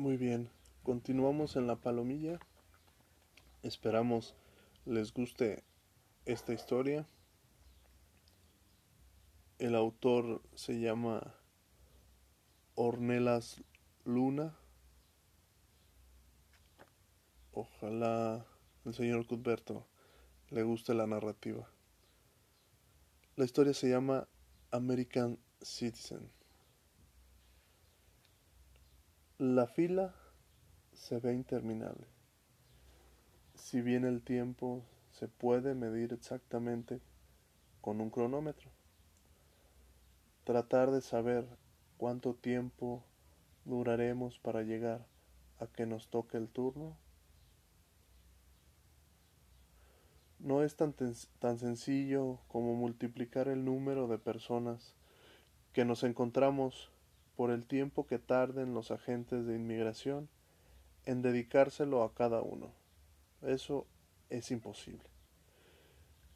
Muy bien, continuamos en la palomilla. Esperamos les guste esta historia. El autor se llama Ornelas Luna. Ojalá el señor Cuthberto le guste la narrativa. La historia se llama American Citizen. La fila se ve interminable. Si bien el tiempo se puede medir exactamente con un cronómetro. Tratar de saber cuánto tiempo duraremos para llegar a que nos toque el turno no es tan, tan sencillo como multiplicar el número de personas que nos encontramos por el tiempo que tarden los agentes de inmigración en dedicárselo a cada uno. Eso es imposible.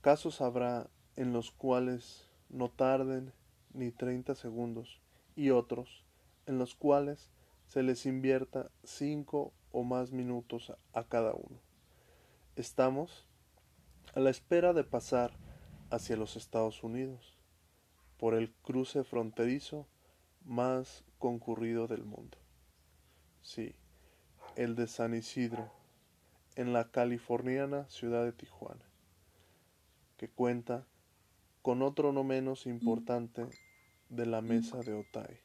Casos habrá en los cuales no tarden ni 30 segundos y otros en los cuales se les invierta cinco o más minutos a cada uno. Estamos a la espera de pasar hacia los Estados Unidos por el cruce fronterizo más concurrido del mundo. Sí, el de San Isidro, en la californiana ciudad de Tijuana, que cuenta con otro no menos importante de la mesa de Otay.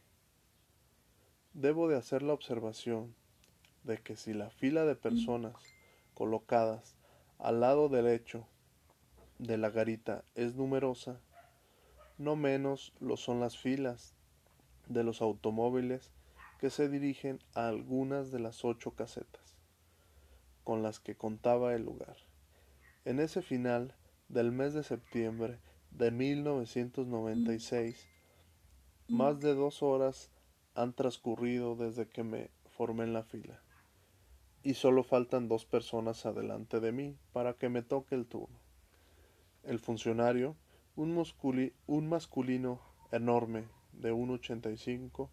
Debo de hacer la observación de que si la fila de personas colocadas al lado derecho de la garita es numerosa, no menos lo son las filas de los automóviles que se dirigen a algunas de las ocho casetas con las que contaba el lugar. En ese final del mes de septiembre de 1996, más de dos horas han transcurrido desde que me formé en la fila. Y solo faltan dos personas adelante de mí para que me toque el turno. El funcionario, un, un masculino enorme de 1,85,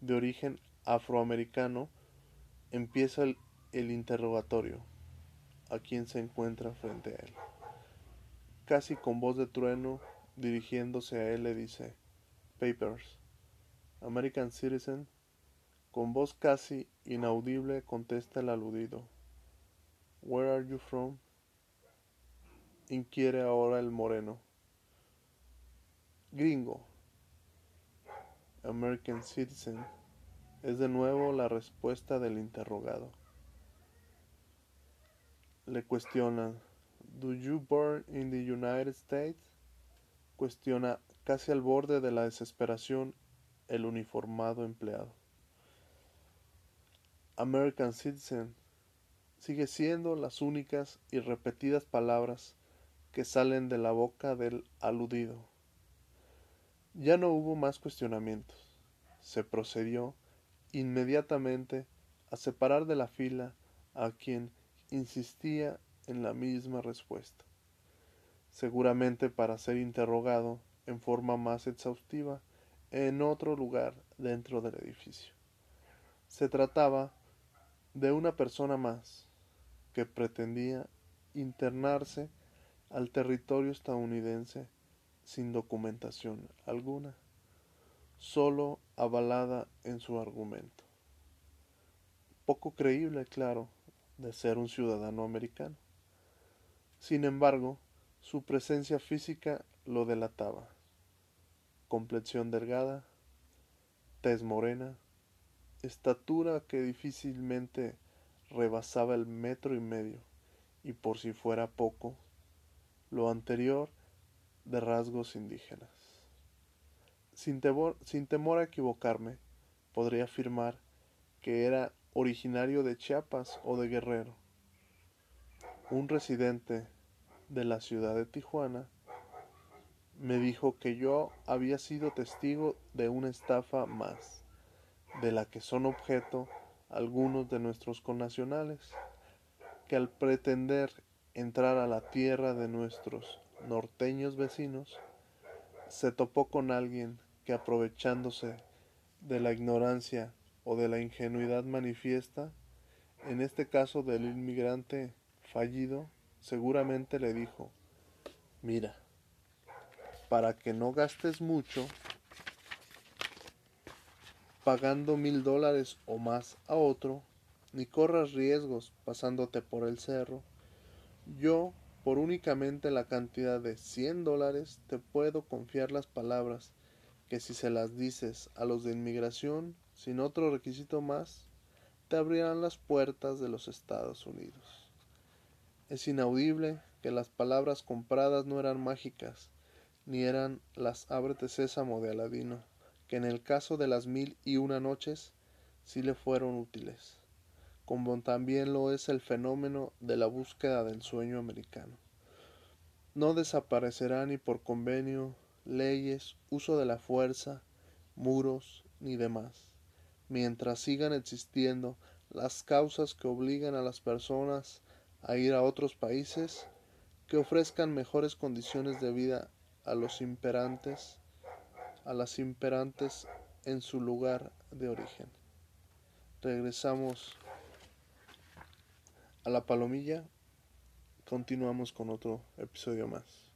de origen afroamericano, empieza el, interrogatorio a quien se encuentra frente a él. Casi con voz de trueno, dirigiéndose a él, le dice, Papers, American Citizen. Con voz casi inaudible contesta el aludido. Where are you from? inquiere ahora el moreno. Gringo, American Citizen, es de nuevo la respuesta del interrogado. Le cuestionan, ¿Do you born in the United States? Cuestiona casi al borde de la desesperación el uniformado empleado. American Citizen sigue siendo las únicas y repetidas palabras que salen de la boca del aludido. Ya no hubo más cuestionamientos. Se procedió inmediatamente a separar de la fila a quien insistía en la misma respuesta, seguramente para ser interrogado en forma más exhaustiva en otro lugar dentro del edificio. Se trataba de una persona más que pretendía internarse al territorio estadounidense sin documentación alguna, solo avalada en su argumento. Poco creíble, claro, de ser un ciudadano americano. Sin embargo, su presencia física lo delataba. Complexión delgada, tez morena, estatura que difícilmente rebasaba el metro y medio, y por si fuera poco, lo anterior de rasgos indígenas. Sin temor, sin temor a equivocarme, podría afirmar que era originario de Chiapas o de Guerrero. Un residente de la ciudad de Tijuana me dijo que yo había sido testigo de una estafa más, de la que son objeto algunos de nuestros connacionales, que al pretender entrar a la tierra de nuestros norteños vecinos, se topó con alguien que aprovechándose de la ignorancia o de la ingenuidad manifiesta, en este caso del inmigrante fallido, seguramente le dijo, mira, para que no gastes mucho, pagando mil dólares o más a otro, ni corras riesgos pasándote por el cerro, yo, por únicamente la cantidad de cien dólares, te puedo confiar las palabras que si se las dices a los de inmigración, sin otro requisito más, te abrirán las puertas de los Estados Unidos. Es inaudible que las palabras compradas no eran mágicas, ni eran las ábrete sésamo de Aladino, que en el caso de las mil y una noches sí le fueron útiles, como también lo es el fenómeno de la búsqueda del sueño americano. No desaparecerá ni por convenio, leyes, uso de la fuerza, muros ni demás, mientras sigan existiendo las causas que obligan a las personas a ir a otros países que ofrezcan mejores condiciones de vida a los imperantes, a las imperantes en su lugar de origen. Regresamos a la palomilla, continuamos con otro episodio más.